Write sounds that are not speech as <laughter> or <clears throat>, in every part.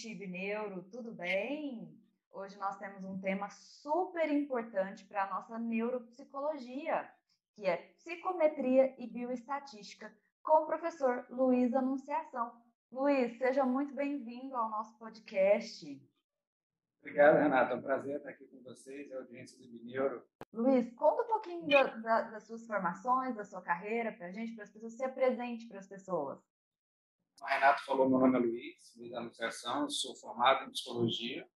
ouvinte Ibneuro, tudo bem? Hoje nós temos um tema super importante para a nossa neuropsicologia, que é psicometria e bioestatística, com o professor Luiz Anunciação. Luiz, seja muito bem-vindo ao nosso podcast. Obrigado, Renata. É um prazer estar aqui com vocês, a audiência do Mineiro. Luiz, conta um pouquinho da, da, das suas formações, da sua carreira para a gente, para as pessoas, se apresente para as pessoas. O Renato falou, meu nome é Luiz, Luiz Anunciação, sou formado em psicologia,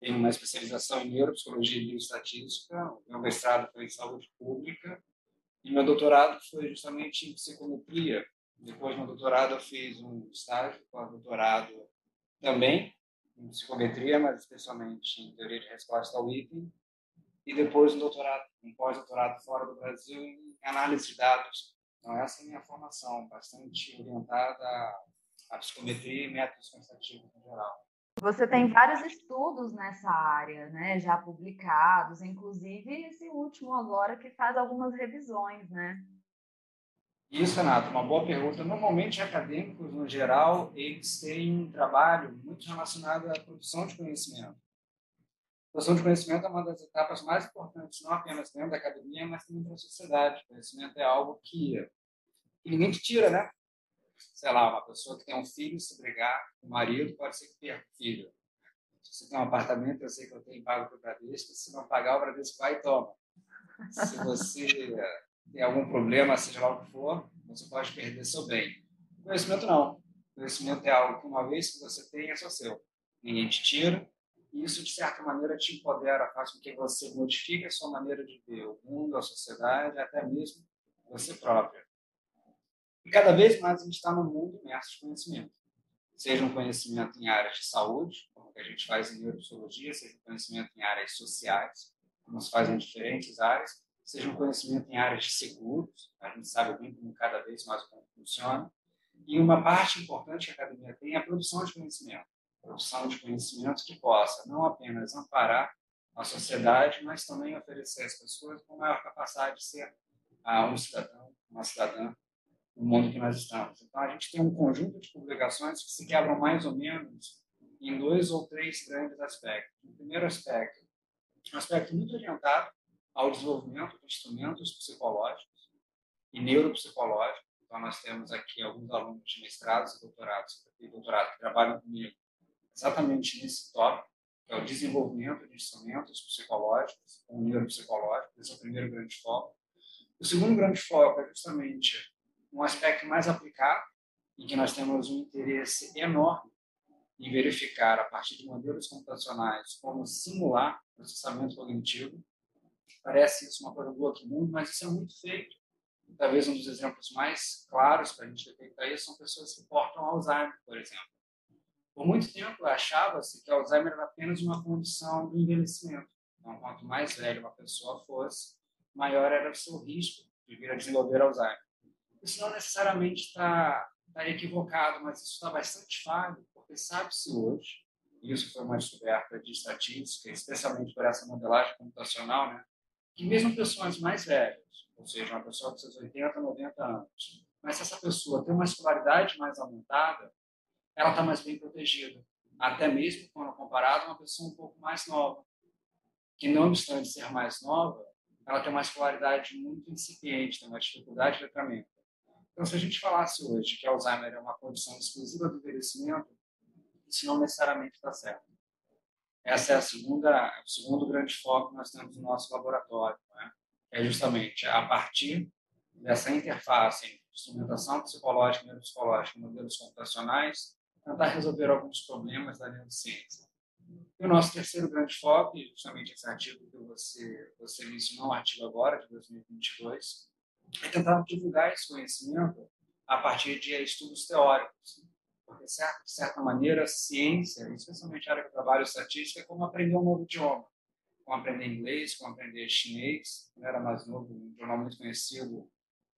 tenho uma especialização em neuropsicologia e bioestatística, meu mestrado foi em saúde pública e meu doutorado foi justamente em psicometria. Depois do meu doutorado eu fiz um estágio com doutorado também em psicometria, mas especialmente em teoria de resposta ao item, e depois um doutorado, um pós-doutorado fora do Brasil em análise de dados. Então, essa é a minha formação, bastante orientada à psicometria e métodos quantitativos em geral. Você tem vários estudos nessa área, né, já publicados, inclusive esse último agora que faz algumas revisões, né? Isso, Renato, uma boa pergunta. Normalmente, acadêmicos, no geral, eles têm um trabalho muito relacionado à produção de conhecimento. A produção de conhecimento é uma das etapas mais importantes, não apenas dentro da academia, mas também para a sociedade. O conhecimento é algo que, que ninguém te tira, né? Sei lá, uma pessoa que tem um filho, se brigar com o marido, pode ser que perca o filho. Se tem um apartamento, eu sei que eu tenho pago para o Bradesco, se não pagar, o Bradesco vai e toma. Se você tem algum problema, seja lá o que for, você pode perder seu bem. Conhecimento não. Conhecimento é algo que uma vez que você tem, é só seu. Ninguém te tira. E isso, de certa maneira, te empodera, faz com que você modifique a sua maneira de ver o mundo, a sociedade, até mesmo você própria. E cada vez mais a gente está num mundo imerso de conhecimento. Seja um conhecimento em áreas de saúde, como que a gente faz em neuropsicologia, seja um conhecimento em áreas sociais, como se faz em diferentes áreas, seja um conhecimento em áreas de seguros, a gente sabe bem como cada vez mais como funciona, e uma parte importante que a academia tem é a produção de conhecimento, produção de conhecimento que possa não apenas amparar a sociedade, mas também oferecer às pessoas com maior capacidade de ser ah, um cidadão, uma cidadã no mundo que nós estamos. Então, a gente tem um conjunto de publicações que se quebram mais ou menos em dois ou três grandes aspectos. O primeiro aspecto, um aspecto muito orientado ao desenvolvimento de instrumentos psicológicos e neuropsicológicos. Então, nós temos aqui alguns alunos de mestrados e doutorados doutorado que trabalham comigo exatamente nesse tópico, que é o desenvolvimento de instrumentos psicológicos ou neuropsicológicos. Esse é o primeiro grande foco. O segundo grande foco é justamente um aspecto mais aplicado, em que nós temos um interesse enorme em verificar, a partir de modelos computacionais, como simular processamento cognitivo Parece isso uma coisa do outro mundo, mas isso é muito feito. Talvez um dos exemplos mais claros para a gente detectar isso são pessoas que portam Alzheimer, por exemplo. Por muito tempo achava-se que Alzheimer era apenas uma condição do envelhecimento. Então, quanto mais velha uma pessoa fosse, maior era o seu risco de vir a desenvolver Alzheimer. Isso não necessariamente está tá equivocado, mas isso está bastante falho, porque sabe-se hoje, e isso foi uma descoberta de estatística, especialmente por essa modelagem computacional, né, que mesmo pessoas mais velhas, ou seja, uma pessoa de seus 80, 90 anos, mas se essa pessoa tem uma escolaridade mais aumentada, ela está mais bem protegida, até mesmo quando comparado a uma pessoa um pouco mais nova, que não obstante ser mais nova, ela tem uma escolaridade muito incipiente, tem uma dificuldade de letramento. Então, se a gente falasse hoje que Alzheimer é uma condição exclusiva do envelhecimento, isso não necessariamente está certo. Essa é a segunda, o segundo grande foco que nós temos no nosso laboratório, né? é justamente a partir dessa interface entre instrumentação psicológica, neuropsicológica e modelos computacionais, tentar resolver alguns problemas da neurociência. E o nosso terceiro grande foco, justamente esse artigo que você, você mencionou, o artigo agora, de 2022, é tentar divulgar esse conhecimento a partir de estudos teóricos porque, de certa maneira, a ciência, especialmente a área que eu trabalho, estatística, é como aprender um novo idioma. Como aprender inglês, como aprender chinês. Eu era mais novo, um jornal muito conhecido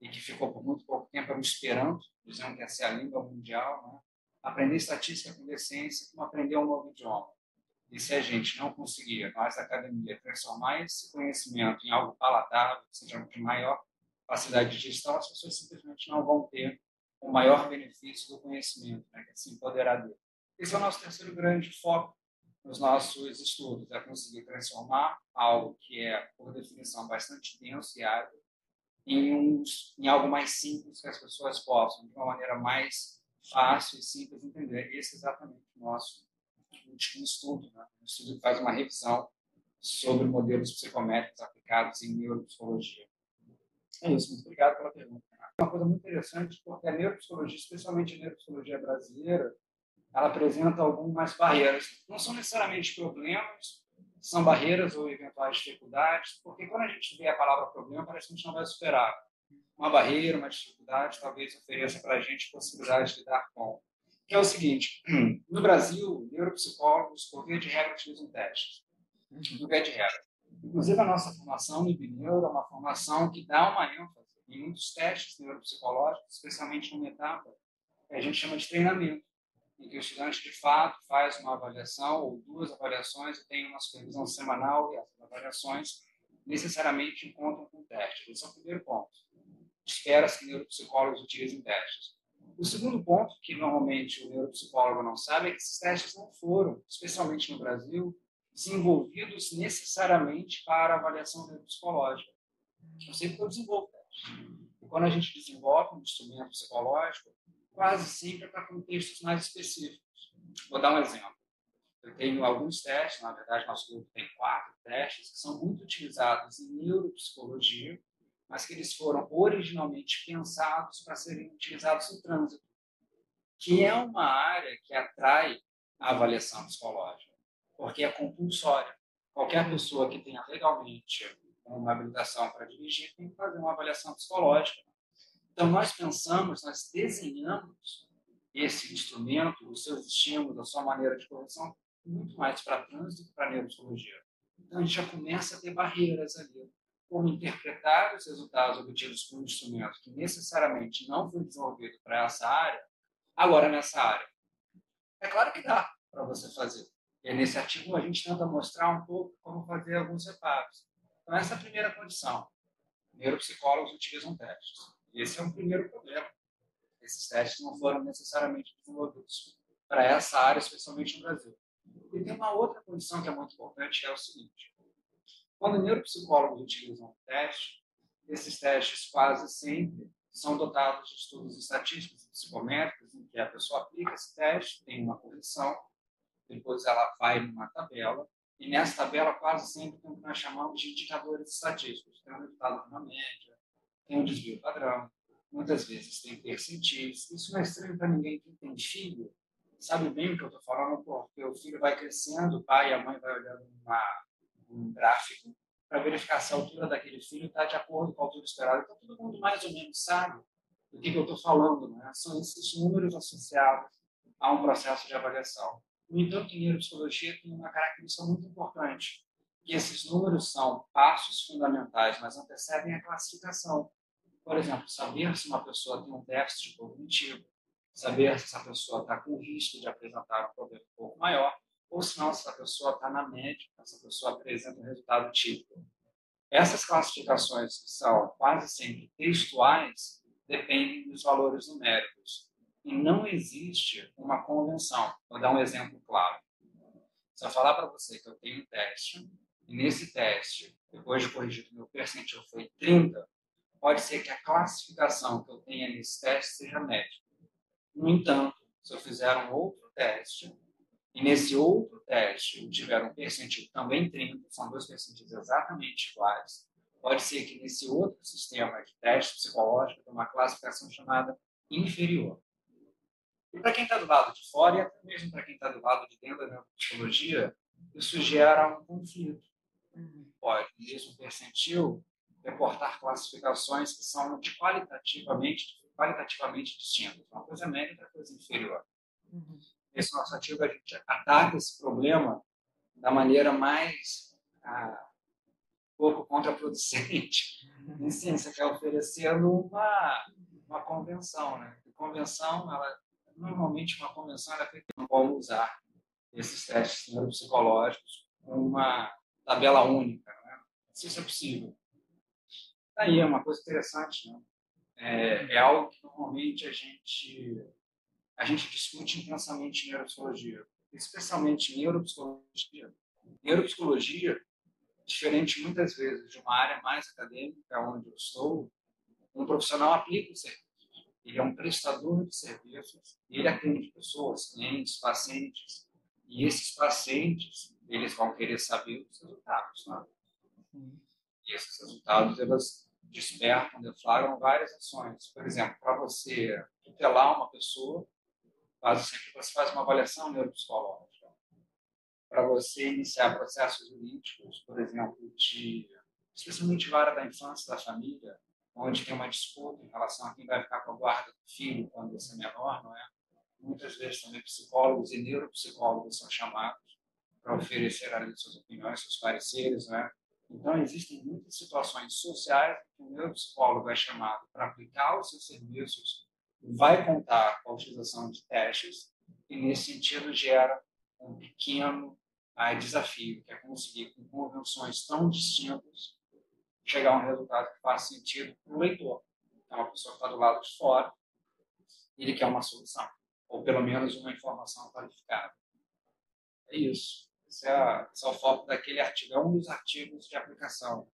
e que ficou por muito pouco tempo, era o Esperanto, dizendo que essa é a língua mundial. Né? Aprender estatística, aprender ciência, como aprender um novo idioma. E se a gente não conseguir, nós da academia, transformar esse conhecimento em algo palatável, que seja de maior facilidade de gestão, as pessoas simplesmente não vão ter o maior benefício do conhecimento, né, que é se empoderar dele. Esse é o nosso terceiro grande foco nos nossos estudos, é conseguir transformar algo que é, por definição, bastante denso e árido em, um, em algo mais simples que as pessoas possam, de uma maneira mais fácil e simples entender. Esse é exatamente o nosso último estudo, né? um estudo que faz uma revisão sobre modelos psicométricos aplicados em neuropsicologia. É isso, muito obrigado pela pergunta. Uma coisa muito interessante, porque a neuropsicologia, especialmente a neuropsicologia brasileira, ela apresenta algumas barreiras. Não são necessariamente problemas, são barreiras ou eventuais dificuldades, porque quando a gente vê a palavra problema, parece que a gente não vai superar. Uma barreira, uma dificuldade, talvez ofereça para a gente possibilidade de lidar com. Que é o seguinte: <clears throat> no Brasil, neuropsicólogos, por via de regra, utilizam testes. No via de regra. Inclusive, a nossa formação no IBNeuro é uma formação que dá uma ênfase em muitos testes neuropsicológicos, especialmente numa etapa que a gente chama de treinamento em que o estudante, de fato, faz uma avaliação ou duas avaliações e tem uma supervisão semanal e essas avaliações necessariamente encontram com teste. Esse é o primeiro ponto. Espera-se que neuropsicólogos utilizem testes. O segundo ponto, que normalmente o neuropsicólogo não sabe, é que esses testes não foram, especialmente no Brasil, desenvolvidos necessariamente para avaliação neuropsicológica. Eu sempre eu desenvolvo. E quando a gente desenvolve um instrumento psicológico, quase sempre é para contextos mais específicos. Vou dar um exemplo. Eu tenho alguns testes, na verdade, nosso grupo tem quatro testes, que são muito utilizados em neuropsicologia, mas que eles foram originalmente pensados para serem utilizados no trânsito, que é uma área que atrai a avaliação psicológica, porque é compulsória. Qualquer pessoa que tenha legalmente uma habilitação para dirigir tem que fazer uma avaliação psicológica então, nós pensamos, nós desenhamos esse instrumento, os seus estímulos, a sua maneira de correção, muito mais para trânsito que para neurologia. Então, a gente já começa a ter barreiras ali. Como interpretar os resultados obtidos com um instrumento que necessariamente não foi desenvolvido para essa área, agora nessa área. É claro que dá para você fazer. E nesse artigo a gente tenta mostrar um pouco como fazer alguns reparos. Então, essa é a primeira condição. Neuropsicólogos utilizam testes. Esse é um primeiro problema. Esses testes não foram necessariamente desenvolvidos para essa área, especialmente no Brasil. E tem uma outra condição que é muito importante, que é o seguinte. Quando neuropsicólogos utilizam teste, esses testes quase sempre são dotados de estudos estatísticos e psicométricos, em que a pessoa aplica esse teste, tem uma correção, depois ela vai numa tabela, e nessa tabela quase sempre tem o que nós chamamos de indicadores estatísticos. Tem o resultado uma média, tem um desvio padrão, muitas vezes tem percentis. Isso não é estranho para ninguém que tem filho, sabe bem o que eu estou falando, porque o filho vai crescendo, o pai e a mãe vai olhando uma, um gráfico para verificar se a altura daquele filho está de acordo com a altura esperada. Então, todo mundo mais ou menos sabe do que, que eu estou falando. Né? São esses números associados a um processo de avaliação. No entanto, em neuropsicologia tem uma característica muito importante, que esses números são passos fundamentais, mas antecedem a classificação. Por exemplo, saber se uma pessoa tem um déficit cognitivo, saber se essa pessoa está com risco de apresentar um problema um pouco maior, ou se não, se essa pessoa está na média, se essa pessoa apresenta um resultado típico. Essas classificações, que são quase sempre textuais, dependem dos valores numéricos. E não existe uma convenção. Vou dar um exemplo claro. Se eu falar para você que eu tenho um teste, e nesse teste, depois de corrigir o meu percentil foi 30, pode ser que a classificação que eu tenha nesse teste seja média. No entanto, se eu fizer um outro teste, e nesse outro teste eu tiver um percentil também 30, são dois percentis exatamente iguais, pode ser que nesse outro sistema de teste psicológico tenha uma classificação chamada inferior. E para quem está do lado de fora, e até mesmo para quem está do lado de dentro da psicologia, isso gera um conflito. Uhum. Pode, mesmo percentil, reportar classificações que são de qualitativamente, qualitativamente distintas. Uma coisa média e outra coisa inferior. Uhum. Nesse nosso artigo, a gente ataca esse problema da maneira mais ah, pouco contraproducente. Uhum. Em ciência, que é oferecendo uma, uma convenção. Né? E convenção, ela, normalmente, uma convenção ela é feita como usar esses testes neuropsicológicos com uma tabela única. Né? Se isso é possível aí é uma coisa interessante, né? É, é, algo que normalmente a gente a gente discute intensamente neuropsicologia, especialmente neuropsicologia. Neuropsicologia, diferente muitas vezes de uma área mais acadêmica, onde eu estou, um profissional aplica o serviço. Ele é um prestador de serviços, ele atende pessoas, clientes, pacientes, e esses pacientes, eles vão querer saber os resultados. Né? E esses resultados, elas despertam, deflagram várias ações. Por exemplo, para você tutelar uma pessoa, quase sempre você faz uma avaliação neuropsicológica. Para você iniciar processos jurídicos, por exemplo, de especialmente vara da infância, da família, onde tem uma disputa em relação a quem vai ficar com a guarda do filho quando esse é menor, não é? Muitas vezes também psicólogos e neuropsicólogos são chamados para oferecer ali suas opiniões, seus pareceres, não é? Então, existem muitas situações sociais que o neuropsicólogo é chamado para aplicar os seus serviços, vai contar com a utilização de testes, e nesse sentido gera um pequeno desafio, que é conseguir, com convenções tão distintas, chegar a um resultado que faça sentido para o leitor. Então, a pessoa está do lado de fora, ele quer uma solução, ou pelo menos uma informação qualificada. É isso. Esse é, a, esse é o foco daquele artigo, é um dos artigos de aplicação.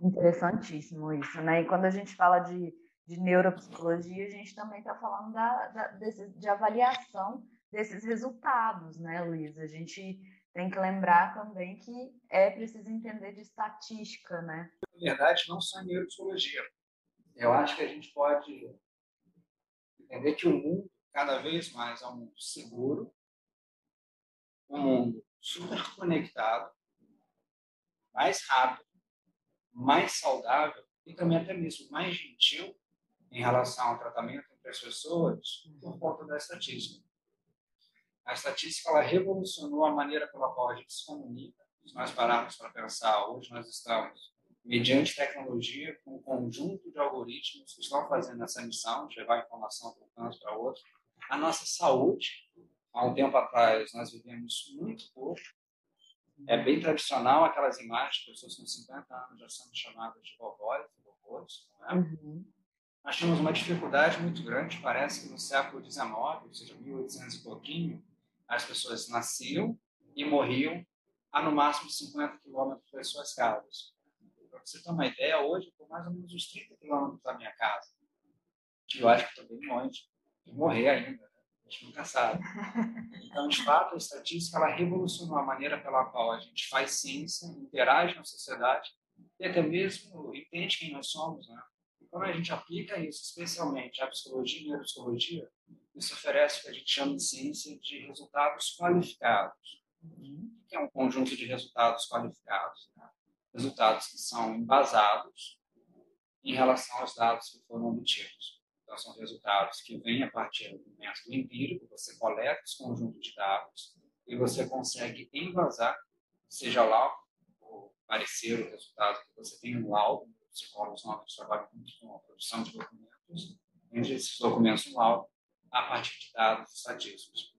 Interessantíssimo isso, né? E quando a gente fala de, de neuropsicologia, a gente também está falando da, da, desse, de avaliação desses resultados, né, Luiz? A gente tem que lembrar também que é preciso entender de estatística, né? Na verdade, não só neuropsicologia. Eu acho que a gente pode entender que o mundo, cada vez mais, é um mundo seguro, um mundo super conectado, mais rápido, mais saudável e também até mesmo mais gentil em relação ao tratamento entre as pessoas por conta da estatística. A estatística ela revolucionou a maneira pela qual a gente se comunica. Se nós pararmos para pensar, hoje nós estamos, mediante tecnologia, com um conjunto de algoritmos que estão fazendo essa missão de levar informação de um canto para outro. A nossa saúde há um tempo atrás nós vivemos muito pouco. É bem tradicional aquelas imagens de pessoas com 50 anos já sendo chamadas de vovós vovôs. Não é? Uhum. Nós tínhamos uma dificuldade muito grande, parece que no século XIX, ou seja, 1800 e pouquinho, as pessoas nasciam e morriam a no máximo 50 quilômetros das suas casas. Para você ter uma ideia, hoje eu estou mais ou menos uns 30 quilômetros da minha casa, que eu acho que estou bem longe de morrer ainda a gente nunca sabe. <laughs> Então, de fato, a estatística ela revolucionou a maneira pela qual a gente faz ciência, interage na sociedade e até mesmo entende quem nós somos. Né? E quando a gente aplica isso, especialmente a psicologia e neuropsicologia, isso oferece o que a gente chama de ciência de resultados qualificados, que é um conjunto de resultados qualificados, né? resultados que são embasados em relação aos dados que foram obtidos. Então, são resultados que vêm a partir do método empírico, você coleta esse conjunto de dados e você consegue embasar, seja lá o parecer, o resultado que você tem no laudo, psicólogos novos trabalham muito com a produção de documentos, entre esses documentos no laudo, a partir de dados estatísticos.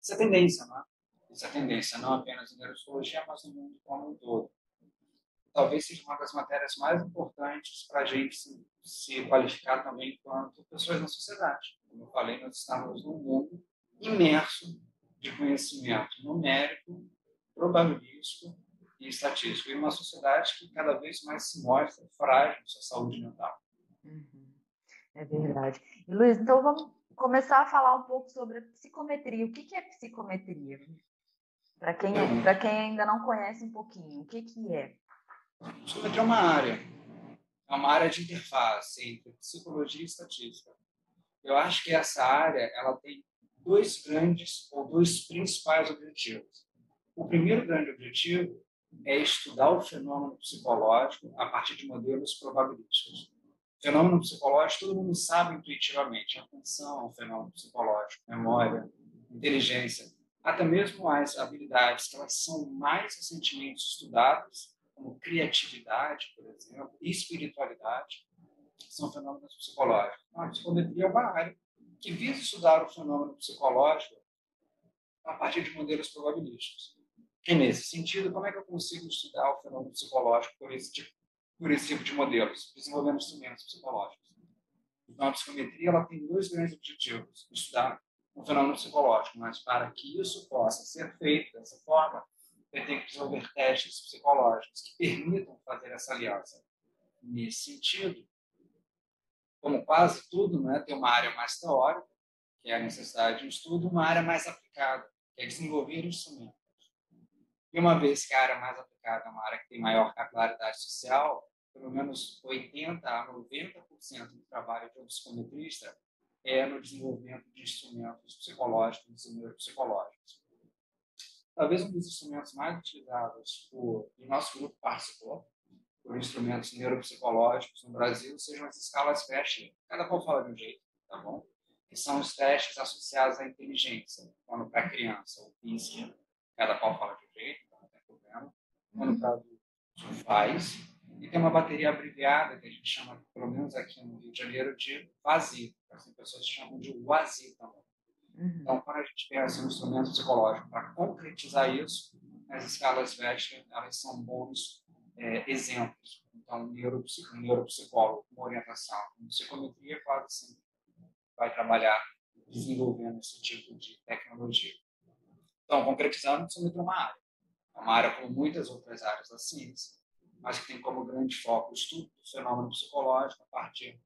Isso é tendência, não é? Isso é tendência, não apenas em neurologia, mas no mundo como um todo talvez seja uma das matérias mais importantes para a gente se, se, qualificar também enquanto pessoas na sociedade. Como eu falei, nós estamos num mundo imerso de conhecimento numérico, probabilístico e estatístico, em uma sociedade que cada vez mais se mostra frágil sua saúde mental. Uhum. É verdade. E, Luiz, então vamos começar a falar um pouco sobre a psicometria. O que é psicometria? Para quem, quem ainda não conhece um pouquinho, o que, que é? Psicometria é uma área, é uma área de interface entre psicologia e estatística. Eu acho que essa área ela tem dois grandes ou dois principais objetivos. O primeiro grande objetivo é estudar o fenômeno psicológico a partir de modelos probabilísticos. Fenômeno psicológico, todo mundo sabe intuitivamente. Atenção ao fenômeno psicológico, memória, inteligência, até mesmo as habilidades que elas são mais recentemente estudadas como criatividade, por exemplo, espiritualidade, são fenômenos psicológicos. Então, a psicometria é uma área que visa estudar o fenômeno psicológico a partir de modelos probabilísticos. E, nesse sentido, como é que eu consigo estudar o fenômeno psicológico por esse tipo, por esse tipo de modelos, desenvolvendo instrumentos psicológicos? Então, a psicometria ela tem dois grandes objetivos: estudar um fenômeno psicológico, mas para que isso possa ser feito dessa forma, tem que desenvolver testes psicológicos que permitam fazer essa aliança. Nesse sentido, como quase tudo, né, tem uma área mais teórica, que é a necessidade de um estudo, uma área mais aplicada, que é desenvolver instrumentos. E uma vez que a área mais aplicada é uma área que tem maior capilaridade social, pelo menos 80% a 90% do trabalho de um psicometrista é no desenvolvimento de instrumentos psicológicos e neuropsicológicos. Talvez um dos instrumentos mais utilizados por, e nosso grupo participou, por instrumentos neuropsicológicos no Brasil, sejam as escalas FAST. Cada qual fala de um jeito, tá bom? Que são os testes associados à inteligência, quando para criança, o PISC, cada qual fala de um jeito, não tem problema. Quando para adulto, faz. E tem uma bateria abreviada, que a gente chama, pelo menos aqui no Rio de Janeiro, de VASI. As pessoas chamam de WASI também. Uhum. Então, quando a gente pensa em um instrumento psicológico para concretizar isso, as escalas VEST elas são bons é, exemplos. Então, um neuropsicólogo, um neuropsicólogo com orientação em psicometria quase sempre vai trabalhar desenvolvendo esse tipo de tecnologia. Então, concretizando, psicometria é uma área. É uma área como muitas outras áreas da ciência, mas que tem como grande foco o estudo do fenômeno psicológico a partir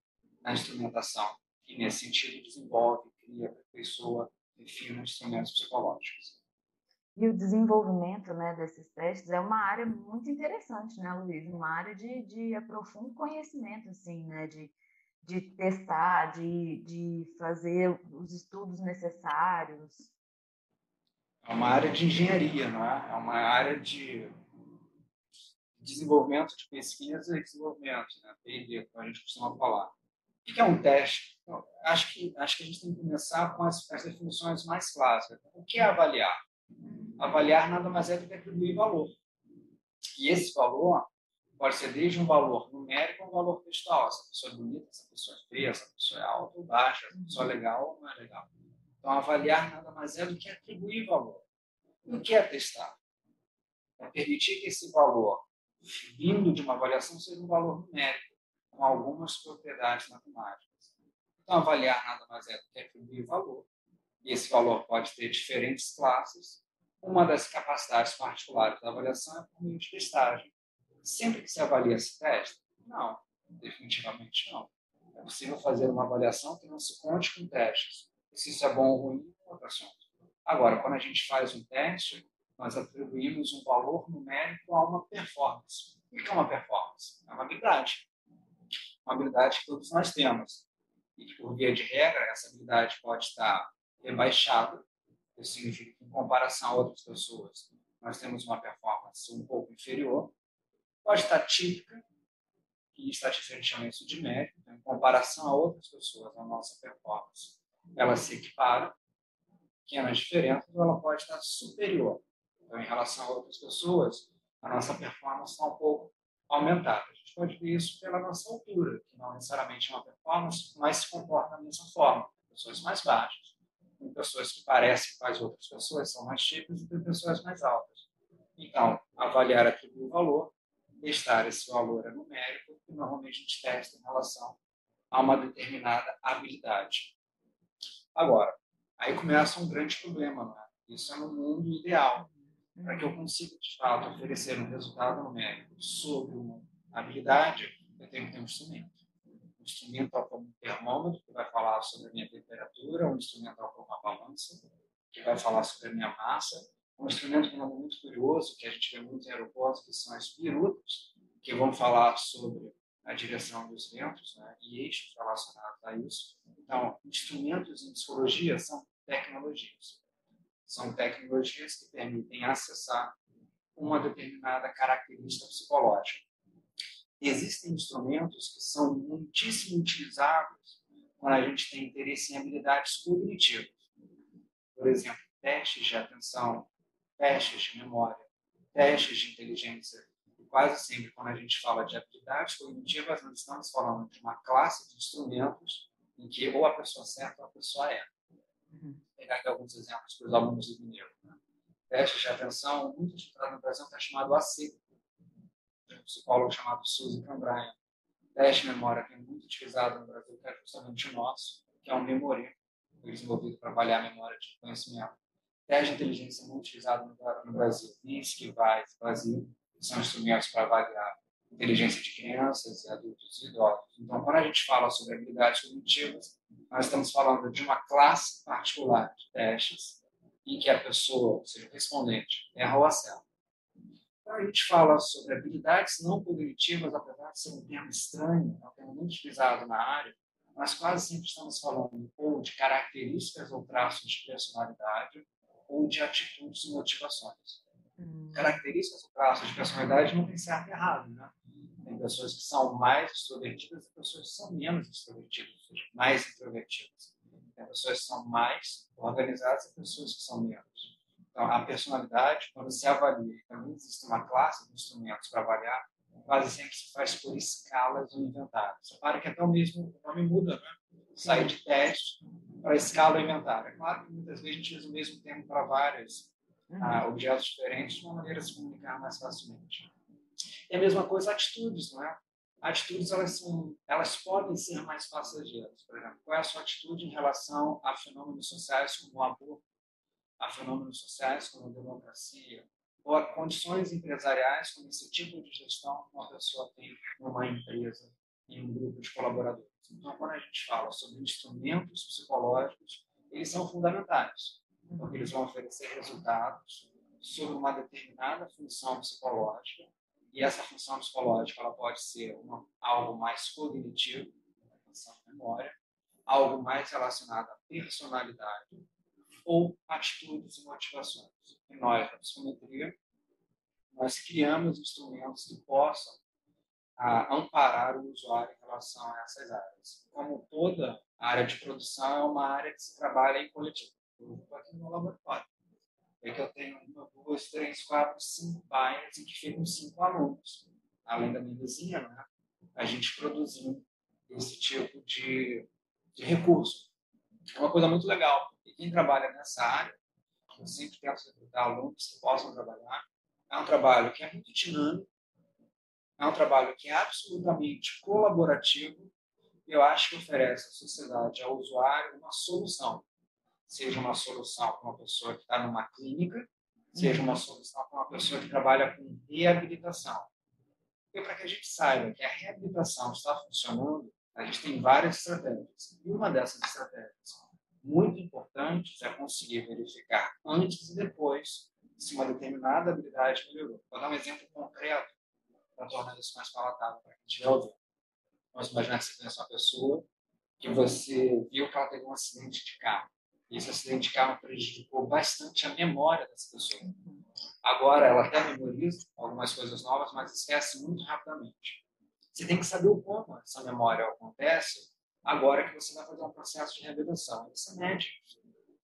da instrumentação, e nesse sentido desenvolve, cria, aperfeiçoa, define instrumentos psicológicos. E o desenvolvimento né, desses testes é uma área muito interessante, né, Luiz? Uma área de, de profundo conhecimento, assim, né? De, de testar, de, de fazer os estudos necessários. É uma área de engenharia, não é? É uma área de desenvolvimento de pesquisa e desenvolvimento, né? P&D, como a gente costuma falar. O que é um teste? Então, acho, que, acho que a gente tem que começar com as, as definições mais clássicas. O que é avaliar? avaliar nada mais é do que atribuir valor. E esse valor pode ser desde um valor numérico a um valor textual. Essa pessoa é bonita, essa pessoa é feia, essa pessoa é alta ou baixa, essa pessoa é legal ou não é legal. Então, avaliar nada mais é do que atribuir valor. E o que é testar? É permitir que esse valor, vindo de uma avaliação, seja um valor numérico, com algumas propriedades matemáticas. Então, avaliar nada mais é do que atribuir valor. E esse valor pode ter diferentes classes, uma das capacidades particulares da avaliação é por meio de testagem. Sempre que se avalia se testa? Não, definitivamente não. É possível fazer uma avaliação que não se conte com testes. Se isso é bom ou ruim, é outro assunto. Agora, quando a gente faz um teste, nós atribuímos um valor numérico a uma performance. O que é uma performance? É uma habilidade. Uma habilidade que todos nós temos. E que, por via de regra, essa habilidade pode estar rebaixada isso significa que, em comparação a outras pessoas, nós temos uma performance um pouco inferior. Pode estar típica, e estatisticamente chama isso de média, então, em comparação a outras pessoas, a nossa performance, ela se equipara, pequenas diferenças, ou ela pode estar superior. Então, em relação a outras pessoas, a nossa performance está um pouco aumentada. A gente pode ver isso pela nossa altura, que não necessariamente é uma performance, mas se comporta da mesma forma. Pessoas mais baixas tem pessoas que parecem com as outras pessoas, são mais típicas, e tem pessoas mais altas. Então, avaliar atribuir o valor, testar esse valor é numérico, que normalmente a gente testa em relação a uma determinada habilidade. Agora, aí começa um grande problema, né? Isso é no mundo ideal. Para que eu consiga, de fato, oferecer um resultado numérico sobre uma habilidade, eu tenho que ter um instrumento instrumental como um termômetro, que vai falar sobre a minha temperatura, um instrumental como uma balança, que vai falar sobre a minha massa, um instrumento que é muito curioso, que a gente vê muito em aeroportos, que são as pirutas, que vão falar sobre a direção dos ventos né, e eixos relacionados a isso. Então, instrumentos em psicologia são tecnologias. São tecnologias que permitem acessar uma determinada característica psicológica existem instrumentos que são muitíssimo utilizados quando a gente tem interesse em habilidades cognitivas. Por exemplo, testes de atenção, testes de memória, testes de inteligência. Quase sempre, quando a gente fala de habilidades cognitivas, nós estamos falando de uma classe de instrumentos em que ou a pessoa certa ou a pessoa é. Vou pegar aqui alguns exemplos para os alunos do Mineiro. Né? Testes de atenção, muito utilizado no Brasil, está chamado AC, um psicólogo chamado Suzy Cambraia. teste de memória que é muito utilizado no Brasil, que é justamente o nosso, que é o Memory, foi desenvolvido para avaliar a memória de conhecimento. Teste de inteligência muito utilizado no, Brasil, NISC, VAIS, Brasil, são instrumentos para avaliar inteligência de crianças, adultos e idosos. Então, quando a gente fala sobre habilidades cognitivas, nós estamos falando de uma classe particular de testes em que a pessoa, ou seja, o respondente, erra ou acerta. Quando a gente fala sobre habilidades não cognitivas, apesar de ser um termo estranho, é um termo muito utilizado na área, nós quase sempre estamos falando ou de características ou traços de personalidade ou de atitudes e motivações. Hum. Características ou traços de personalidade não tem certo e errado, né? Tem pessoas que são mais extrovertidas e pessoas que são menos extrovertidas, ou mais introvertidas. Tem pessoas que são mais organizadas e pessoas que são menos. Então, a personalidade, quando se avalia, também existe uma classe de instrumentos para avaliar, quase sempre se faz por escalas no inventário. Você para que até o mesmo nome muda, né? Sai de teste para escala inventário. É claro que muitas vezes a gente usa o mesmo termo para vários uhum. uh, objetos diferentes de uma maneira de se comunicar mais facilmente. E a mesma coisa atitudes, não é? Atitudes, elas, são, elas podem ser mais passageiras. Por exemplo, qual é a sua atitude em relação a fenômenos sociais como o aborto, a fenômenos sociais como a democracia, ou a condições empresariais como esse tipo de gestão que uma pessoa tem numa empresa, em um grupo de colaboradores. Então, quando a gente fala sobre instrumentos psicológicos, eles são fundamentais, porque eles vão oferecer resultados sobre uma determinada função psicológica e essa função psicológica ela pode ser uma, algo mais cognitivo, função de memória, algo mais relacionado à personalidade ou atitudes e motivações. E nós, na psicometria, nós criamos instrumentos que possam ah, amparar o usuário em relação a essas áreas. Como toda área de produção é uma área que se trabalha em coletivo. Eu estou aqui no laboratório é que eu tenho uma, duas, três, quatro, cinco páginas em que ficam cinco alunos. Além da minha vizinha, né? a gente produzindo esse tipo de, de recurso. É uma coisa muito legal. E quem trabalha nessa área, eu sempre tento recrutar alunos que possam trabalhar. É um trabalho que é muito dinâmico, é um trabalho que é absolutamente colaborativo. Eu acho que oferece à sociedade, ao usuário, uma solução seja uma solução para uma pessoa que está numa clínica, seja uma solução para uma pessoa que trabalha com reabilitação. Porque para que a gente saiba que a reabilitação está funcionando, a gente tem várias estratégias. E uma dessas estratégias muito importantes é conseguir verificar antes e depois se uma determinada habilidade melhorou. Vou dar um exemplo concreto para tornar isso mais palatável para quem estiver ouvindo. Vamos imaginar que você conhece uma pessoa que você viu que ela teve um acidente de carro. Esse acidente de carro prejudicou bastante a memória dessa pessoa. Agora, ela até memoriza algumas coisas novas, mas esquece muito rapidamente. Você tem que saber como essa memória acontece agora que você vai fazer um processo de reabilitação. Você mede.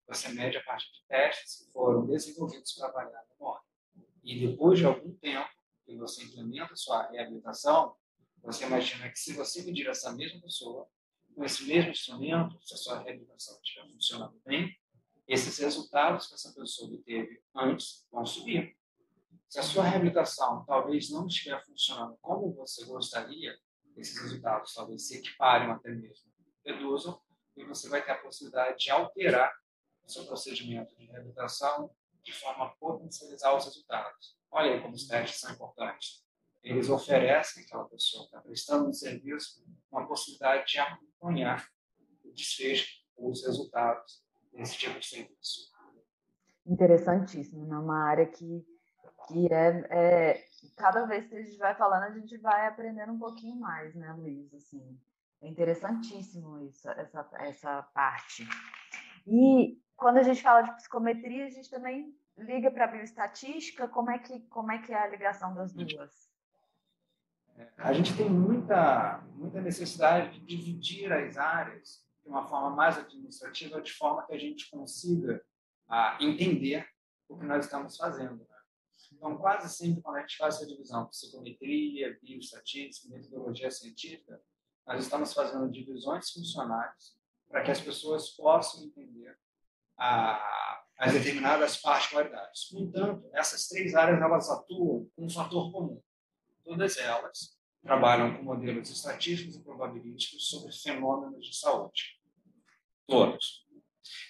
Você mede a partir de testes que foram desenvolvidos para avaliar a memória. E depois de algum tempo que você implementa a sua reabilitação, você imagina que se você medir essa mesma pessoa, com esse mesmo instrumento, se a sua reabilitação estiver funcionando bem, esses resultados que essa pessoa obteve antes vão subir. Se a sua reabilitação talvez não estiver funcionando como você gostaria, esses resultados talvez se equiparem até mesmo, reduzam, e você vai ter a possibilidade de alterar o seu procedimento de reabilitação de forma a potencializar os resultados. Olha aí como os testes são importantes. Eles oferecem àquela pessoa que está prestando um serviço uma possibilidade de acompanhar o desfecho ou os resultados desse tipo de serviço. Interessantíssimo, né? uma área que, que é, é, cada vez que a gente vai falando, a gente vai aprendendo um pouquinho mais, né, Luiz? Assim, é interessantíssimo isso, essa, essa parte. E quando a gente fala de psicometria, a gente também liga para a bioestatística, como é, que, como é que é a ligação das duas? A gente tem muita, muita necessidade de dividir as áreas de uma forma mais administrativa, de forma que a gente consiga ah, entender o que nós estamos fazendo. Né? Então, quase sempre, quando a gente faz essa divisão, psicometria, bioestatística, metodologia científica, nós estamos fazendo divisões funcionais para que as pessoas possam entender a, as determinadas particularidades. No entanto, essas três áreas elas atuam com um fator comum todas elas trabalham com modelos estatísticos e probabilísticos sobre fenômenos de saúde. Todos.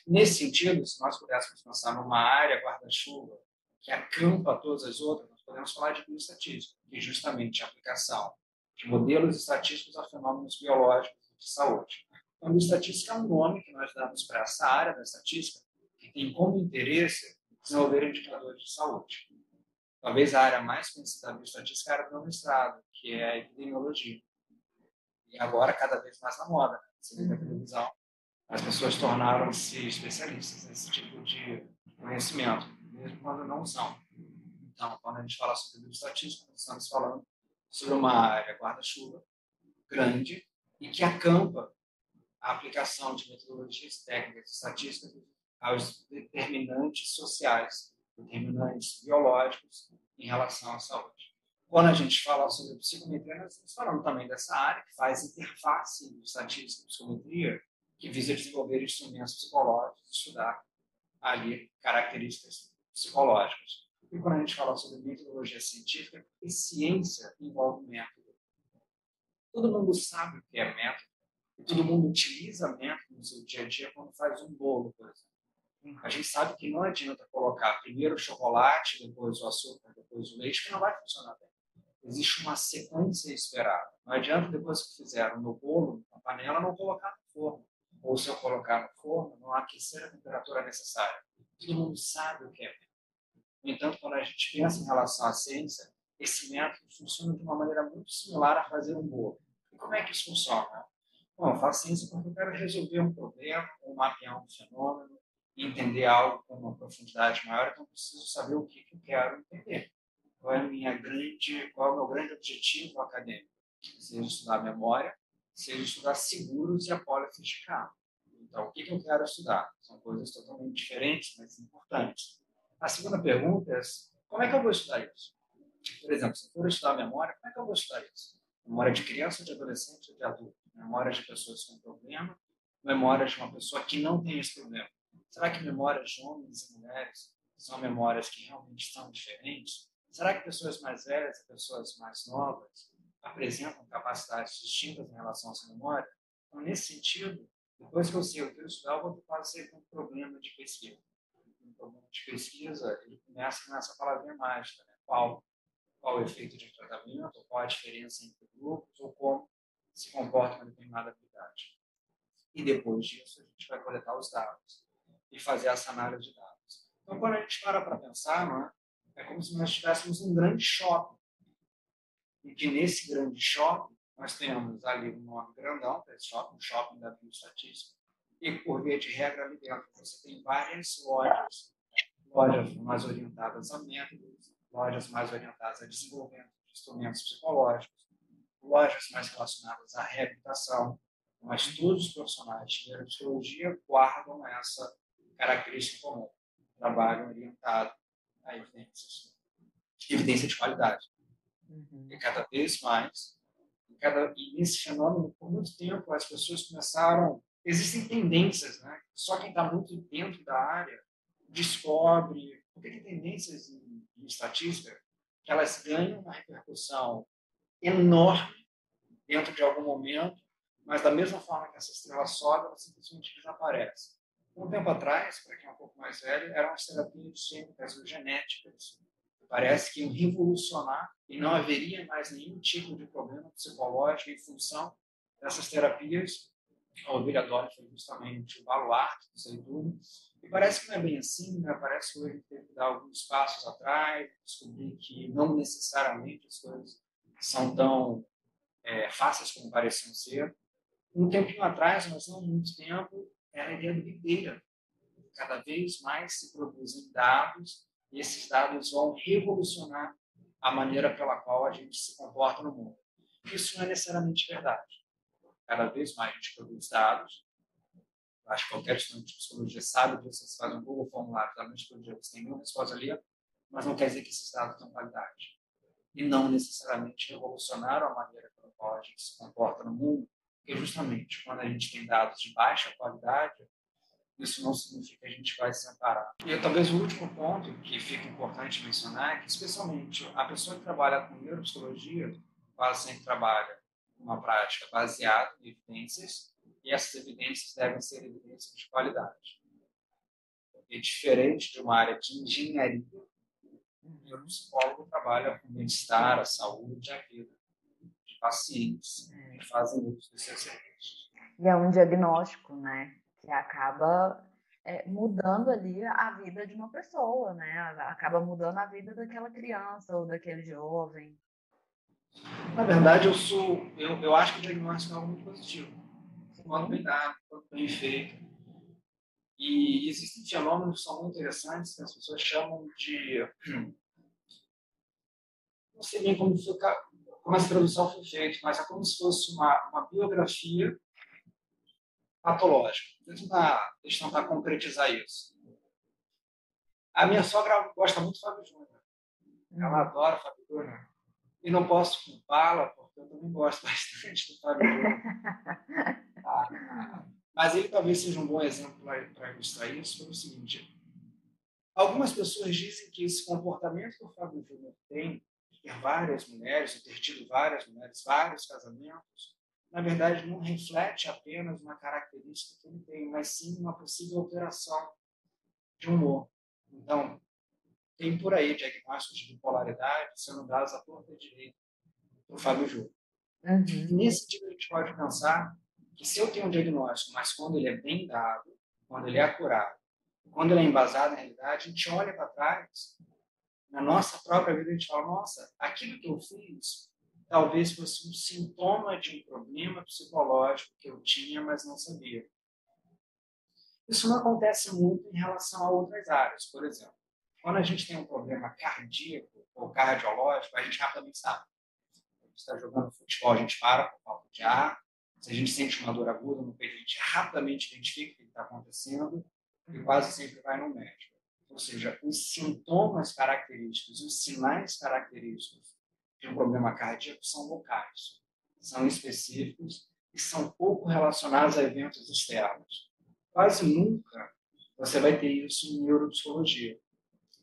Nesse sentido, se nós pudéssemos pensar numa área guarda-chuva que acampa todas as outras, nós podemos falar de bioestatística, que é justamente a aplicação de modelos estatísticos a fenômenos biológicos de saúde. Então, bioestatística é um nome que nós damos para essa área da estatística, que tem como interesse desenvolver indicadores de saúde. Talvez a área mais conhecida da bioestatística é a área do mestrado, que é a epidemiologia. E agora, cada vez mais na moda, você vê na televisão, as pessoas tornaram-se especialistas nesse tipo de conhecimento, mesmo quando não são. Então, quando a gente fala sobre bioestatística, estamos falando sobre uma área guarda-chuva grande e que acampa a aplicação de metodologias técnicas e estatísticas aos determinantes sociais, determinantes biológicos em relação à saúde. Quando a gente fala sobre psicometria, nós estamos falando também dessa área que faz interface de estatística e psicometria, que visa desenvolver instrumentos psicológicos, estudar ali características psicológicas. E quando a gente fala sobre metodologia científica, porque ciência envolve método. Todo mundo sabe o que é método, e todo mundo utiliza método no seu dia a dia quando faz um bolo, por exemplo. A gente sabe que não adianta colocar primeiro o chocolate, depois o açúcar, depois o leite, que não vai funcionar bem. Existe uma sequência esperada. Não adianta, depois que fizeram no bolo, na panela, não colocar no forno. Ou se eu colocar no forno, não aquecer a temperatura necessária. Todo mundo sabe o que é. No entanto, quando a gente pensa em relação à ciência, esse método funciona de uma maneira muito similar a fazer um bolo. E como é que isso funciona? Bom, eu faço ciência porque eu quero resolver um problema, ou mapear um fenômeno, entender algo com uma profundidade maior, então preciso saber o que, eu quero entender. Qual é, minha grande, qual é o meu grande objetivo acadêmico? Seja estudar memória, seja estudar seguros e apólices de carro. Então, o que, que eu quero estudar? São coisas totalmente diferentes, mas importantes. A segunda pergunta é: como é que eu vou estudar isso? Por exemplo, se eu for estudar memória, como é que eu vou estudar isso? Memória de criança, de adolescente, de adulto? Memória de pessoas com problema? Memória de uma pessoa que não tem esse problema? Será que memórias de homens e mulheres são memórias que realmente são diferentes? Será que pessoas mais velhas e pessoas mais novas apresentam capacidades distintas em relação a essa memória? Então, nesse sentido, depois que eu sei o que eu estudar, eu vou fazer um problema de pesquisa problema de pesquisa, ele começa nessa palavrinha mágica, né? qual, qual o efeito de tratamento, qual a diferença entre grupos, ou como se comporta uma determinada habilidade. E depois disso, a gente vai coletar os dados e fazer essa análise de dados. Então, quando a gente para para pensar, é? é como se nós tivéssemos um grande shopping. E que nesse grande shopping, nós temos ali um nome grandão para esse shopping, um shopping da bioestatística, e, por via de regra, ali dentro você tem várias lojas, lojas mais orientadas a métodos, lojas mais orientadas a desenvolvimento de instrumentos psicológicos, lojas mais relacionadas à reabilitação, mas todos os profissionais de neuropsicologia guardam essa característica comum, trabalho orientado a evidências, evidência de qualidade. Uhum. E cada vez mais, e, cada, e nesse fenômeno, por muito tempo, as pessoas começaram existem tendências, né? Só quem está muito dentro da área descobre. Porque tem tendências em, em estatística que elas ganham uma repercussão enorme dentro de algum momento, mas da mesma forma que essa estrela sobe, ela simplesmente desaparece. Um tempo atrás, para quem é um pouco mais velho, eram as terapias químicas ou genéticas. Parece que iam revolucionar e não haveria mais nenhum tipo de problema psicológico em função dessas terapias a Dolly foi justamente o baluarte disso aí tudo. E parece que não é bem assim, né? parece que hoje teve que dar alguns passos atrás, descobrir que não necessariamente as coisas são tão é, fáceis como pareciam ser. Um tempinho atrás, mas não muito tempo, era a ideia do Big Data. Cada vez mais se produzem dados e esses dados vão revolucionar a maneira pela qual a gente se comporta no mundo. Isso não é necessariamente verdade cada vez mais a gente produz dados. Acho que qualquer estudante de psicologia sabe disso. Você faz um Google formulário da psicologia, você tem uma resposta ali, mas não quer dizer que esses dados têm qualidade. E não necessariamente revolucionaram a maneira pela qual a gente se comporta no mundo, porque justamente quando a gente tem dados de baixa qualidade, isso não significa que a gente vai se amparar. E talvez o último ponto que fica importante mencionar é que, especialmente, a pessoa que trabalha com neuropsicologia, quase sempre trabalha uma prática baseada em evidências e essas evidências devem ser evidências de qualidade. Porque, diferente de uma área de engenharia, o psicólogo trabalha com o bem-estar, a saúde, a vida pacientes que fazem uso desses serviços. E é um diagnóstico, né, que acaba é, mudando ali a vida de uma pessoa, né? Acaba mudando a vida daquela criança ou daquele jovem. Na verdade, eu sou, eu, eu acho que o diagnóstico é algo muito positivo. Quando bem dado, quando bem feito. E existem fenômenos que são muito interessantes, que as pessoas chamam de. <clears throat> Não sei bem como, como essa tradução foi feita, mas é como se fosse uma, uma biografia patológica. Tentar, deixa eu tentar concretizar isso. A minha sogra gosta muito do Fábio Júnior. Ela adora o Fábio Júnior. E não posso culpá-la, porque eu também gosto <laughs> bastante do Fábio Júnior. <laughs> Ah, mas ele talvez seja um bom exemplo para ilustrar isso, pelo seguinte. Algumas pessoas dizem que esse comportamento que o Fábio Júnior tem, ter várias mulheres, de ter tido várias mulheres, vários casamentos, na verdade, não reflete apenas uma característica que ele tem, mas sim uma possível alteração de humor. Então, tem por aí diagnósticos de bipolaridade sendo dados à torta direita para o Fábio Júnior. Uhum. Nesse tipo, a gente pode pensar que se eu tenho um diagnóstico, mas quando ele é bem dado, quando ele é acurado, quando ele é embasado na realidade, a gente olha para trás, na nossa própria vida, a gente fala, nossa, aquilo que eu fiz talvez fosse um sintoma de um problema psicológico que eu tinha, mas não sabia. Isso não acontece muito em relação a outras áreas. Por exemplo, quando a gente tem um problema cardíaco ou cardiológico, a gente rapidamente sabe. A gente está jogando futebol, a gente para por falta de ar. Se a gente sente uma dor aguda no peito, a gente rapidamente identifica o que está acontecendo e quase sempre vai no médico. Ou seja, os sintomas característicos, os sinais característicos de um problema cardíaco são locais, são específicos e são pouco relacionados a eventos externos. Quase nunca você vai ter isso em neuropsicologia.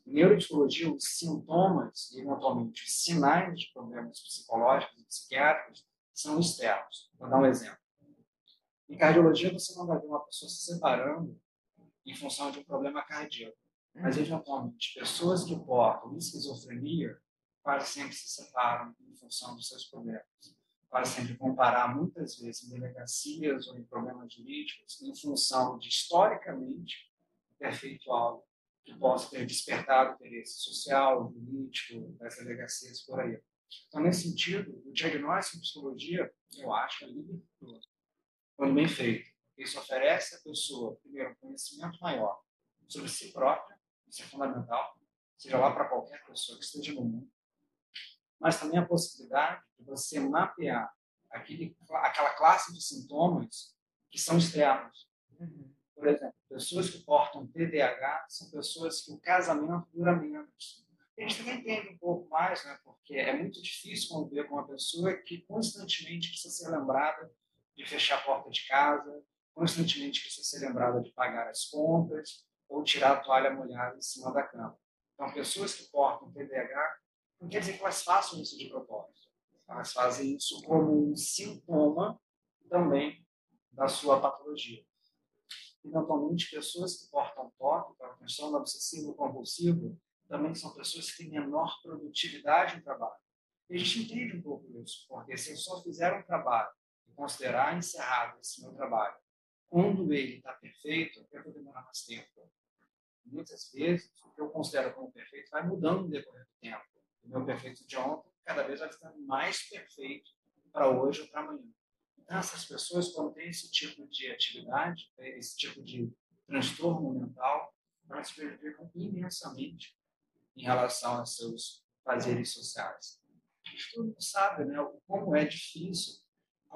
Em neuropsicologia, os sintomas e, eventualmente, os sinais de problemas psicológicos e psiquiátricos são externos. Vou dar um exemplo. Em cardiologia, você não vai ver uma pessoa se separando em função de um problema cardíaco. Mas, eventualmente, pessoas que portam esquizofrenia quase sempre se separam em função dos seus problemas. Quase sempre vão parar, muitas vezes, em delegacias ou em problemas jurídicos, em função de, historicamente, ter feito algo que possa ter despertado interesse social, jurídico, das delegacias, por aí. Então, nesse sentido, o diagnóstico de psicologia, eu acho, é libertador, quando bem feito. Isso oferece à pessoa, primeiro, um conhecimento maior sobre si própria, isso é fundamental, seja lá para qualquer pessoa que esteja no mundo, mas também a possibilidade de você mapear aquele, aquela classe de sintomas que são externos. Uhum. Por exemplo, pessoas que portam TDAH são pessoas que o casamento dura menos. A gente também entende um pouco mais, né, porque é muito difícil conviver com uma pessoa que constantemente precisa ser lembrada de fechar a porta de casa, constantemente precisa ser lembrada de pagar as contas ou tirar a toalha molhada em cima da cama. Então, pessoas que portam TDAH não quer dizer que elas façam isso de propósito. Elas fazem isso como um sintoma também da sua patologia. Eventualmente, pessoas que portam TOC, para transtorno obsessivo compulsivo, também são pessoas que têm menor produtividade no trabalho. E a gente entende um pouco isso, porque se eu só fizer um trabalho e considerar encerrado esse meu trabalho, quando ele está perfeito, eu vou demorar mais tempo. Muitas vezes, o que eu considero como perfeito vai mudando no decorrer do tempo o meu perfeito de ontem, cada vez vai ficando mais perfeito para hoje ou para amanhã. Então, essas pessoas, quando têm esse tipo de atividade, esse tipo de transtorno mental, elas prejudicam imensamente em relação aos seus fazeres sociais. Todo mundo sabe né, como é difícil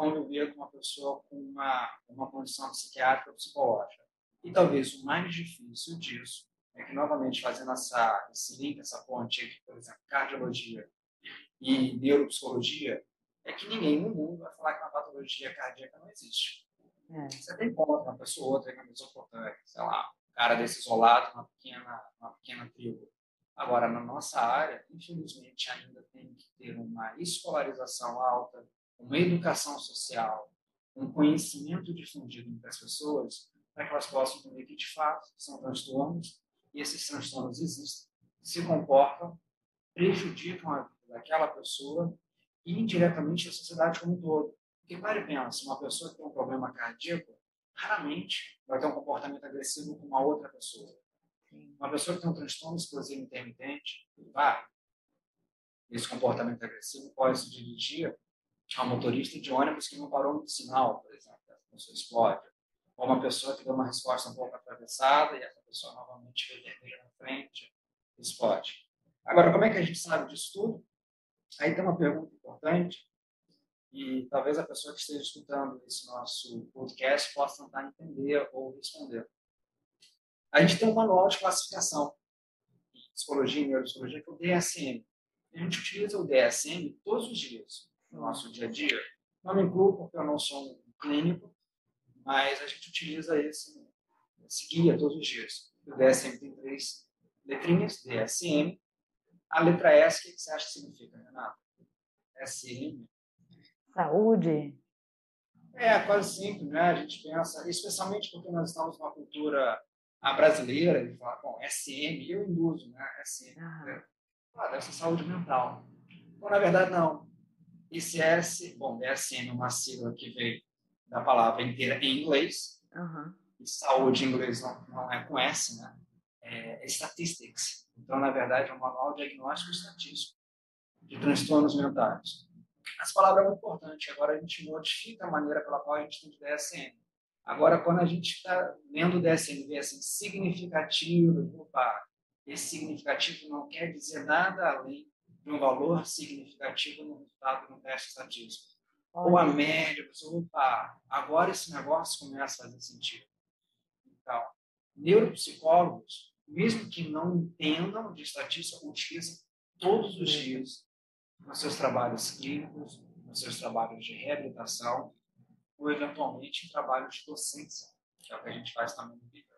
conviver com uma pessoa com uma, uma condição psiquiátrica ou psicológica. E talvez o mais difícil disso é que, novamente, fazendo essa, esse link, essa ponte entre, por exemplo, cardiologia e neuropsicologia, é que ninguém no mundo vai falar que uma patologia cardíaca não existe. É. Você tem ponto, uma pessoa ou outra que é mesoportânea, sei lá, um cara desse isolado, uma pequena, uma pequena tribo. Agora, na nossa área, infelizmente, ainda tem que ter uma escolarização alta, uma educação social, um conhecimento difundido entre as pessoas, para que elas possam entender que, de fato, são transtornos, e esses transtornos existem, se comportam, prejudicam a vida daquela pessoa e, indiretamente, a sociedade como um todo. Porque, pare e pensa, uma pessoa que tem um problema cardíaco, raramente vai ter um comportamento agressivo com uma outra pessoa. Uma pessoa que tem um transtorno explosivo intermitente, vai, esse comportamento agressivo pode se dirigir a um motorista de ônibus que não parou no sinal, por exemplo, a pessoa explode. Ou uma pessoa que deu uma resposta um pouco atravessada e essa pessoa novamente vermelho na frente, explode. Agora, como é que a gente sabe disso tudo? Aí tem uma pergunta importante e talvez a pessoa que esteja escutando esse nosso podcast possa tentar entender ou responder. A gente tem um manual de classificação em psicologia e neuropsicologia, que é o DSM. A gente utiliza o DSM todos os dias no nosso dia a dia. Não me incluo porque eu não sou um clínico, mas a gente utiliza esse, esse guia todos os dias. O DSM tem três letrinhas, DSM. A letra S, o que você acha que significa, Renato? SM. Saúde. É, quase sempre, né? A gente pensa, especialmente porque nós estamos numa cultura brasileira, de falar, bom, SM, eu induzo, né? SM. Uhum. Ah, deve ser saúde mental. Bom, na verdade, não. ICS, bom, DSM é uma sigla que veio da palavra inteira em inglês. Uhum. E saúde em inglês não, não é com S, né? É, é statistics. Então, na verdade, é um manual diagnóstico estatístico de transtornos mentais. Essa palavra é muito importante. Agora a gente modifica a maneira pela qual a gente tem de DSM. Agora, quando a gente está lendo o DSM, vê assim, significativo, opa, esse significativo não quer dizer nada além um valor significativo no resultado de um teste estatístico. Ou a média, opa, agora esse negócio começa a fazer sentido. Então, neuropsicólogos, mesmo que não entendam de estatística, utilizam todos os dias nos seus trabalhos clínicos, nos seus trabalhos de reabilitação, ou eventualmente em trabalhos de docência, que é o que a gente faz também no vídeo.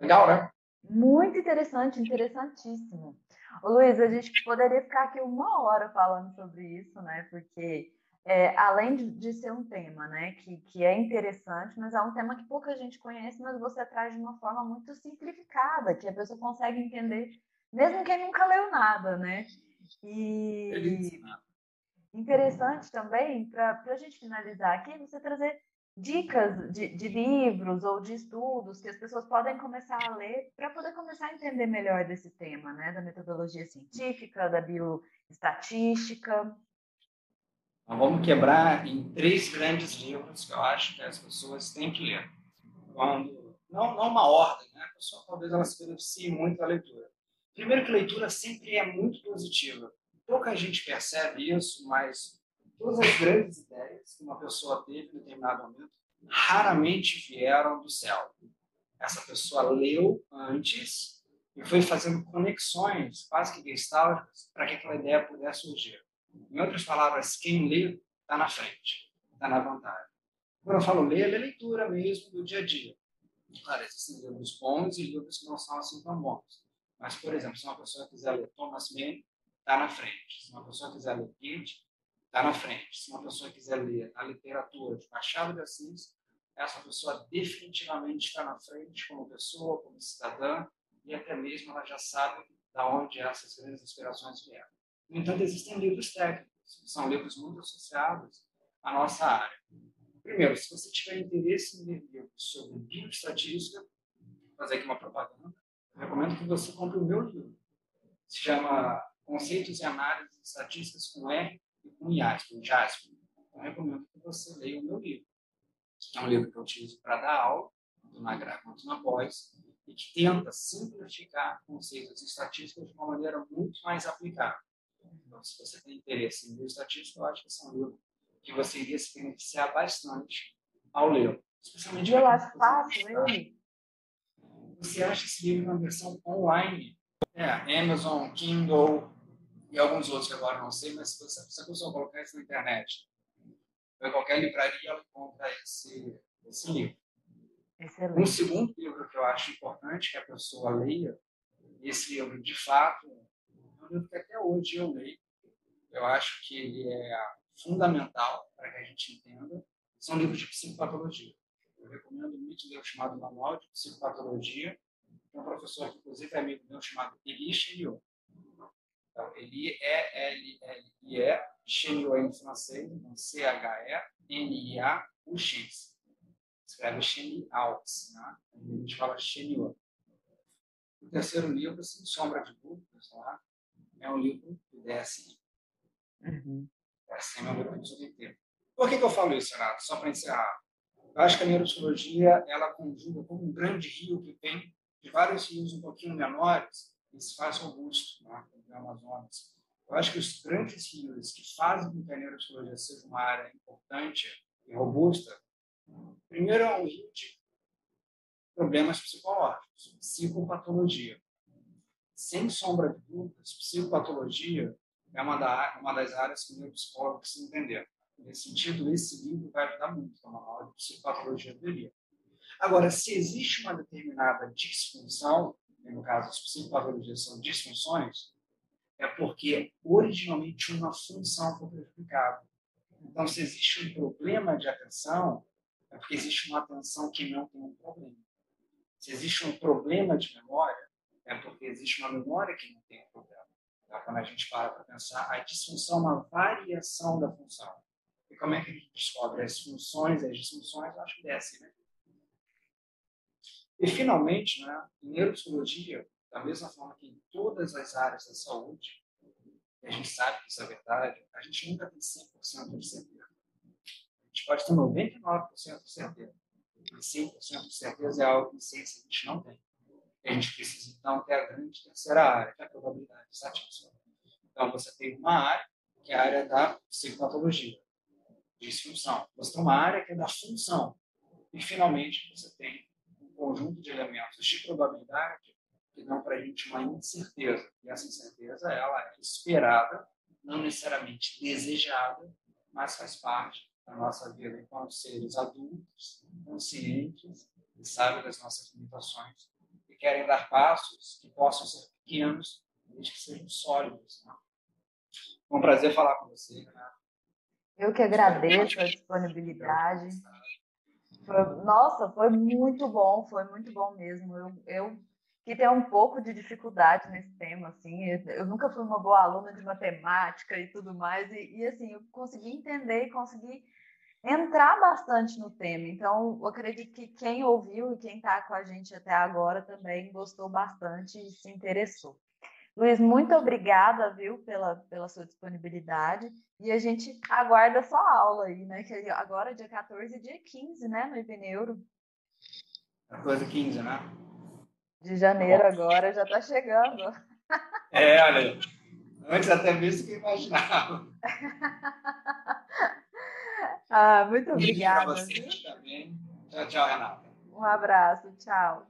Legal, né? Muito interessante, interessantíssimo. Luiz, a gente poderia ficar aqui uma hora falando sobre isso, né? Porque é, além de, de, ser um tema, né, que, que é interessante, mas é um tema que pouca gente conhece, mas você traz de uma forma muito simplificada, que a pessoa consegue entender, mesmo quem nunca leu nada, né? E interessante também, para a gente finalizar aqui, você trazer dicas de, de, livros ou de estudos que as pessoas podem começar a ler para poder começar a entender melhor desse tema, né? Da metodologia científica, da bioestatística. Então, vamos quebrar em três grandes livros que eu acho que as pessoas têm que ler. Quando, não, não uma ordem, né? A pessoa talvez ela se beneficie muito da leitura. Primeiro que leitura sempre é muito positiva. Pouca gente percebe isso, mas todas as grandes ideias que uma pessoa teve em determinado momento raramente vieram do céu. Essa pessoa leu antes e foi fazendo conexões quase que gestálticas para que aquela ideia pudesse surgir. Em outras palavras, quem lê está na frente, está na vantagem. Quando eu falo ler, é leitura mesmo do dia a dia. Claro, existem livros bons e livros que não são assim tão bons. Mas, por exemplo, se uma pessoa quiser ler Thomas Mann, está na frente. Se uma pessoa quiser ler Goethe, está na frente. Se uma pessoa quiser ler a literatura de Machado de Assis, essa pessoa definitivamente está na frente como pessoa, como cidadã, e até mesmo ela já sabe da onde essas grandes inspirações vieram. No entanto, existem livros técnicos, que são livros muito associados à nossa área. Primeiro, se você tiver interesse em ler livros sobre bioestatística, fazer aqui uma propaganda, recomendo que você compre o meu livro. Se chama Conceitos e Análises Estatísticas com R e com IASP, o JASP. Eu recomendo que você leia o meu livro. É um livro que eu utilizo para dar aula, tanto na grade quanto na pós, e que tenta simplificar conceitos e estatísticas de uma maneira muito mais aplicável. Então, se você tem interesse em estatística, eu acho que esse é um livro que você iria se beneficiar bastante ao ler. Especialmente eu acho fácil ele. Você acha esse livro na versão online? É, Amazon, Kindle e alguns outros que agora não sei, mas se você, pessoa colocar isso na internet, em qualquer livraria, ela encontra esse, esse livro. Excelente. Um segundo livro que eu acho importante que a pessoa leia, esse livro, de fato, é um livro que até hoje eu leio. Eu acho que ele é fundamental para que a gente entenda. São livros de psicopatologia. Eu recomendo muito um livro chamado Manual de Psicopatologia, de um professor que, inclusive, é amigo meu, chamado Eli Cheniot. Então, Eli é L-L-I-E, Cheniot em francês, então C-H-E-N-I-A-U-X. Escreve Cheniaux, né? A gente fala Cheniot. O terceiro livro, Sem Sombra de Dúvidas, tá? é um livro do DSM. Uhum. DSM é um livro sobre inteiro. Por que, que eu falo isso, Renato? Só para encerrar. Eu acho que a neuropsicologia ela conjuga como um grande rio que vem de vários rios um pouquinho menores se faz robusto, né? como Amazonas. Eu acho que os grandes rios que fazem com que a neuropsicologia seja uma área importante e robusta, primeiro é um rio de problemas psicológicos, psicopatologia. Sem sombra de dúvidas, psicopatologia é uma, da, uma das áreas que o meu psicólogo precisa entender. Nesse sentido, esse livro vai ajudar muito na aula de psicopatologia teoria. Agora, se existe uma determinada disfunção, no caso, as psicopatologias são disfunções, é porque originalmente uma função foi prejudicada. Então, se existe um problema de atenção, é porque existe uma atenção que não tem um problema. Se existe um problema de memória, é porque existe uma memória que não tem problema. Então, quando a gente para para pensar, a disfunção é uma variação da função. E como é que a gente descobre as funções as disfunções? Eu acho que desce, né? E, finalmente, né, em neuropsicologia, da mesma forma que em todas as áreas da saúde, a gente sabe que isso é verdade, a gente nunca tem 100% de certeza. A gente pode ter 99% de certeza. 100% de certeza é algo que em ciência a gente não tem. A gente precisa, então, ter a grande terceira área, que é a probabilidade estatística. Então, você tem uma área, que é a área da psicopatologia, disfunção. Você tem uma área que é da função. E, finalmente, você tem conjunto de elementos de probabilidade que dão para a gente uma incerteza. E essa incerteza, ela é esperada, não necessariamente desejada, mas faz parte na nossa vida enquanto seres adultos, conscientes e sabem das nossas limitações e querem dar passos que possam ser pequenos, desde que sejam sólidos. Né? Foi um prazer falar com você, né? Eu que agradeço a disponibilidade. Foi, nossa, foi muito bom, foi muito bom mesmo. Eu, eu que tenho um pouco de dificuldade nesse tema, assim, eu, nunca fui uma boa aluna de matemática e tudo mais, e, e assim, eu consegui entender e consegui entrar bastante no tema. Então, eu acredito que quem ouviu e quem está com a gente até agora também gostou bastante e se interessou. Luiz, muito obrigada, viu, pela, pela sua disponibilidade. E a gente aguarda a sua aula aí, né? Que agora, dia 14 e dia 15, né, no IPNeuro. 14 e 15, né? De janeiro agora, já está chegando. É, olha, antes até mesmo que imaginava. <laughs> Ah, muito obrigada. Para você também. Tchau, tchau, Renata. Um abraço, tchau.